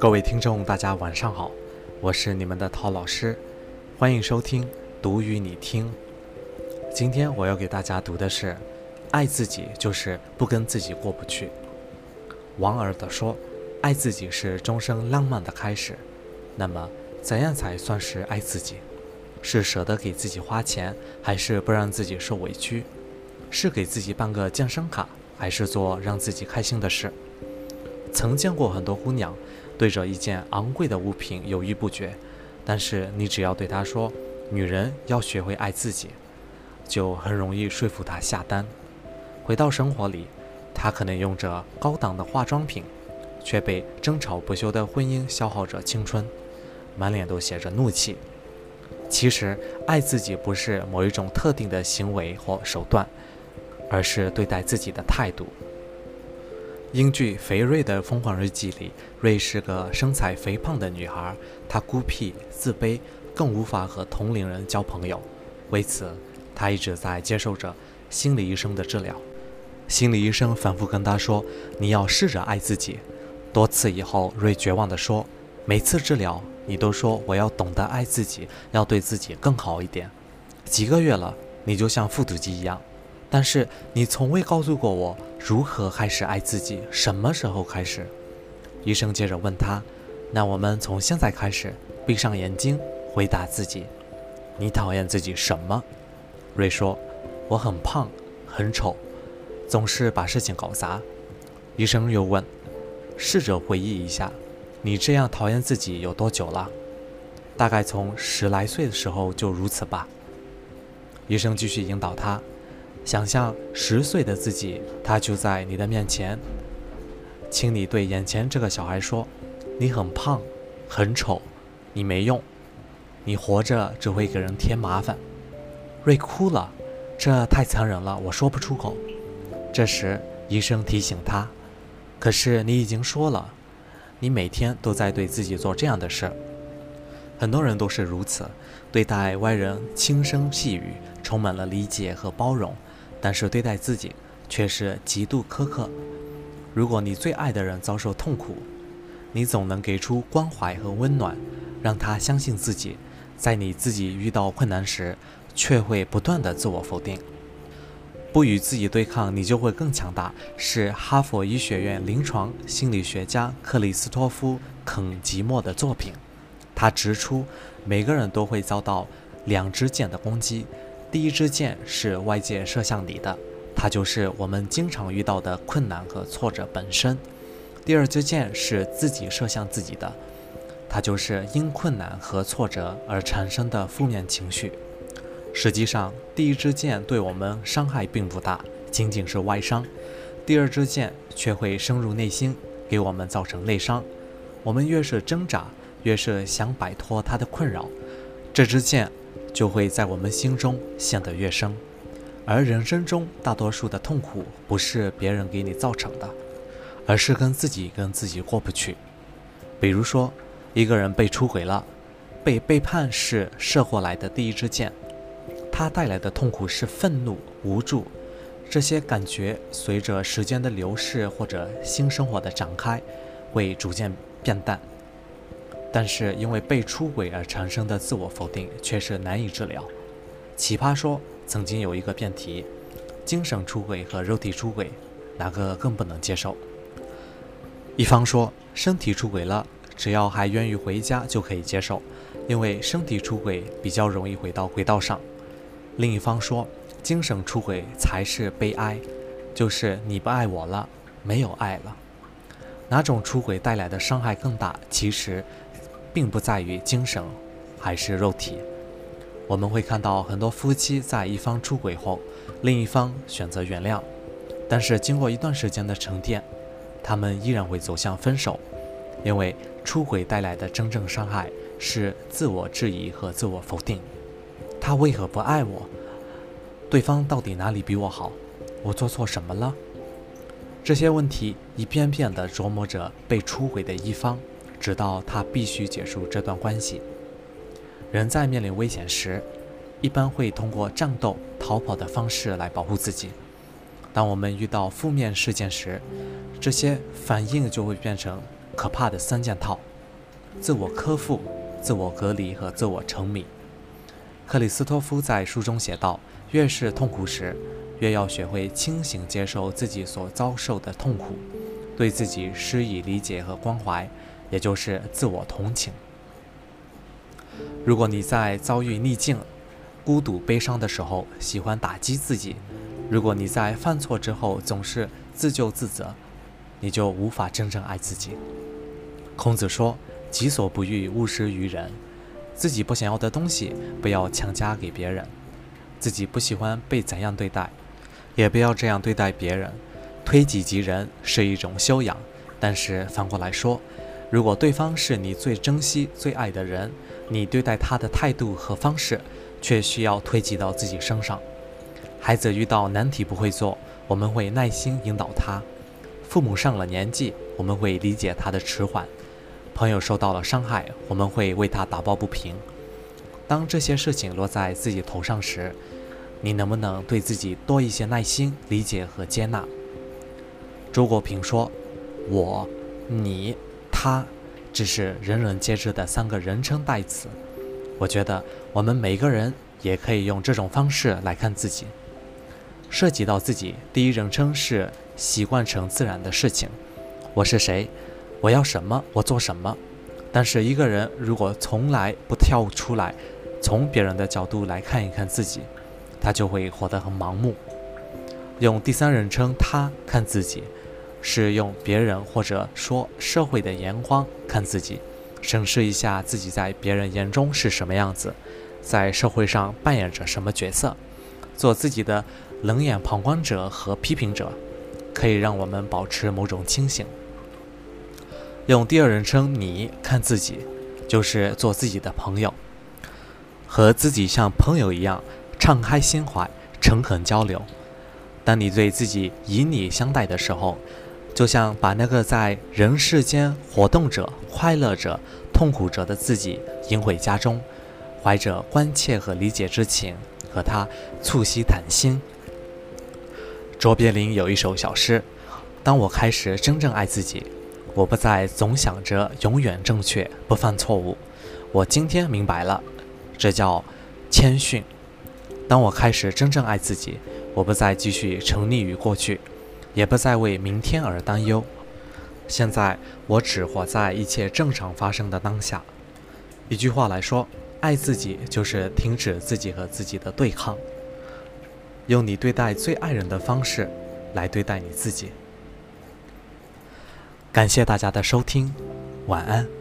各位听众，大家晚上好，我是你们的陶老师，欢迎收听读与你听。今天我要给大家读的是：爱自己就是不跟自己过不去。王尔德说：“爱自己是终生浪漫的开始。”那么，怎样才算是爱自己？是舍得给自己花钱，还是不让自己受委屈？是给自己办个健身卡，还是做让自己开心的事？曾见过很多姑娘。对着一件昂贵的物品犹豫不决，但是你只要对她说“女人要学会爱自己”，就很容易说服她下单。回到生活里，她可能用着高档的化妆品，却被争吵不休的婚姻消耗着青春，满脸都写着怒气。其实，爱自己不是某一种特定的行为或手段，而是对待自己的态度。英剧《肥瑞的疯狂日记》里，瑞是个身材肥胖的女孩，她孤僻、自卑，更无法和同龄人交朋友。为此，她一直在接受着心理医生的治疗。心理医生反复跟她说：“你要试着爱自己。”多次以后，瑞绝望地说：“每次治疗，你都说我要懂得爱自己，要对自己更好一点。几个月了，你就像复读机一样。”但是你从未告诉过我如何开始爱自己，什么时候开始？医生接着问他：“那我们从现在开始，闭上眼睛，回答自己，你讨厌自己什么？”瑞说：“我很胖，很丑，总是把事情搞砸。”医生又问：“试着回忆一下，你这样讨厌自己有多久了？大概从十来岁的时候就如此吧。”医生继续引导他。想象十岁的自己，他就在你的面前，请你对眼前这个小孩说：“你很胖，很丑，你没用，你活着只会给人添麻烦。”瑞哭了，这太残忍了，我说不出口。这时医生提醒他：“可是你已经说了，你每天都在对自己做这样的事。”很多人都是如此，对待外人轻声细语，充满了理解和包容。但是对待自己却是极度苛刻。如果你最爱的人遭受痛苦，你总能给出关怀和温暖，让他相信自己。在你自己遇到困难时，却会不断的自我否定。不与自己对抗，你就会更强大。是哈佛医学院临床心理学家克里斯托夫·肯吉莫的作品。他指出，每个人都会遭到两支箭的攻击。第一支箭是外界射向你的，它就是我们经常遇到的困难和挫折本身；第二支箭是自己射向自己的，它就是因困难和挫折而产生的负面情绪。实际上，第一支箭对我们伤害并不大，仅仅是外伤；第二支箭却会深入内心，给我们造成内伤。我们越是挣扎，越是想摆脱它的困扰，这支箭。就会在我们心中陷得越深，而人生中大多数的痛苦不是别人给你造成的，而是跟自己跟自己过不去。比如说，一个人被出轨了，被背叛是射过来的第一支箭，它带来的痛苦是愤怒、无助，这些感觉随着时间的流逝或者新生活的展开，会逐渐变淡。但是因为被出轨而产生的自我否定却是难以治疗。奇葩说曾经有一个辩题：精神出轨和肉体出轨，哪个更不能接受？一方说身体出轨了，只要还愿意回家就可以接受，因为身体出轨比较容易回到轨道上。另一方说精神出轨才是悲哀，就是你不爱我了，没有爱了。哪种出轨带来的伤害更大？其实。并不在于精神还是肉体，我们会看到很多夫妻在一方出轨后，另一方选择原谅，但是经过一段时间的沉淀，他们依然会走向分手，因为出轨带来的真正伤害是自我质疑和自我否定。他为何不爱我？对方到底哪里比我好？我做错什么了？这些问题一遍遍地琢磨着被出轨的一方。直到他必须结束这段关系。人在面临危险时，一般会通过战斗、逃跑的方式来保护自己。当我们遇到负面事件时，这些反应就会变成可怕的三件套：自我苛负、自我隔离和自我沉迷。克里斯托夫在书中写道：“越是痛苦时，越要学会清醒接受自己所遭受的痛苦，对自己施以理解和关怀，也就是自我同情。如果你在遭遇逆境、孤独、悲伤的时候喜欢打击自己，如果你在犯错之后总是自救自责，你就无法真正爱自己。”孔子说：“己所不欲，勿施于人。”自己不想要的东西，不要强加给别人；自己不喜欢被怎样对待，也不要这样对待别人。推己及人是一种修养，但是反过来说，如果对方是你最珍惜、最爱的人，你对待他的态度和方式，却需要推及到自己身上。孩子遇到难题不会做，我们会耐心引导他；父母上了年纪，我们会理解他的迟缓。朋友受到了伤害，我们会为他打抱不平。当这些事情落在自己头上时，你能不能对自己多一些耐心、理解和接纳？周国平说：“我、你、他，只是人人皆知的三个人称代词。”我觉得我们每个人也可以用这种方式来看自己。涉及到自己，第一人称是习惯成自然的事情。我是谁？我要什么，我做什么。但是一个人如果从来不跳出来，从别人的角度来看一看自己，他就会活得很盲目。用第三人称他看自己，是用别人或者说社会的眼光看自己，审视一下自己在别人眼中是什么样子，在社会上扮演着什么角色，做自己的冷眼旁观者和批评者，可以让我们保持某种清醒。用第二人称“你”看自己，就是做自己的朋友，和自己像朋友一样敞开心怀、诚恳交流。当你对自己以你相待的时候，就像把那个在人世间活动着、快乐着、痛苦着的自己迎回家中，怀着关切和理解之情，和他促膝谈心。卓别林有一首小诗：“当我开始真正爱自己。”我不再总想着永远正确，不犯错误。我今天明白了，这叫谦逊。当我开始真正爱自己，我不再继续沉溺于过去，也不再为明天而担忧。现在，我只活在一切正常发生的当下。一句话来说，爱自己就是停止自己和自己的对抗，用你对待最爱人的方式来对待你自己。感谢大家的收听，晚安。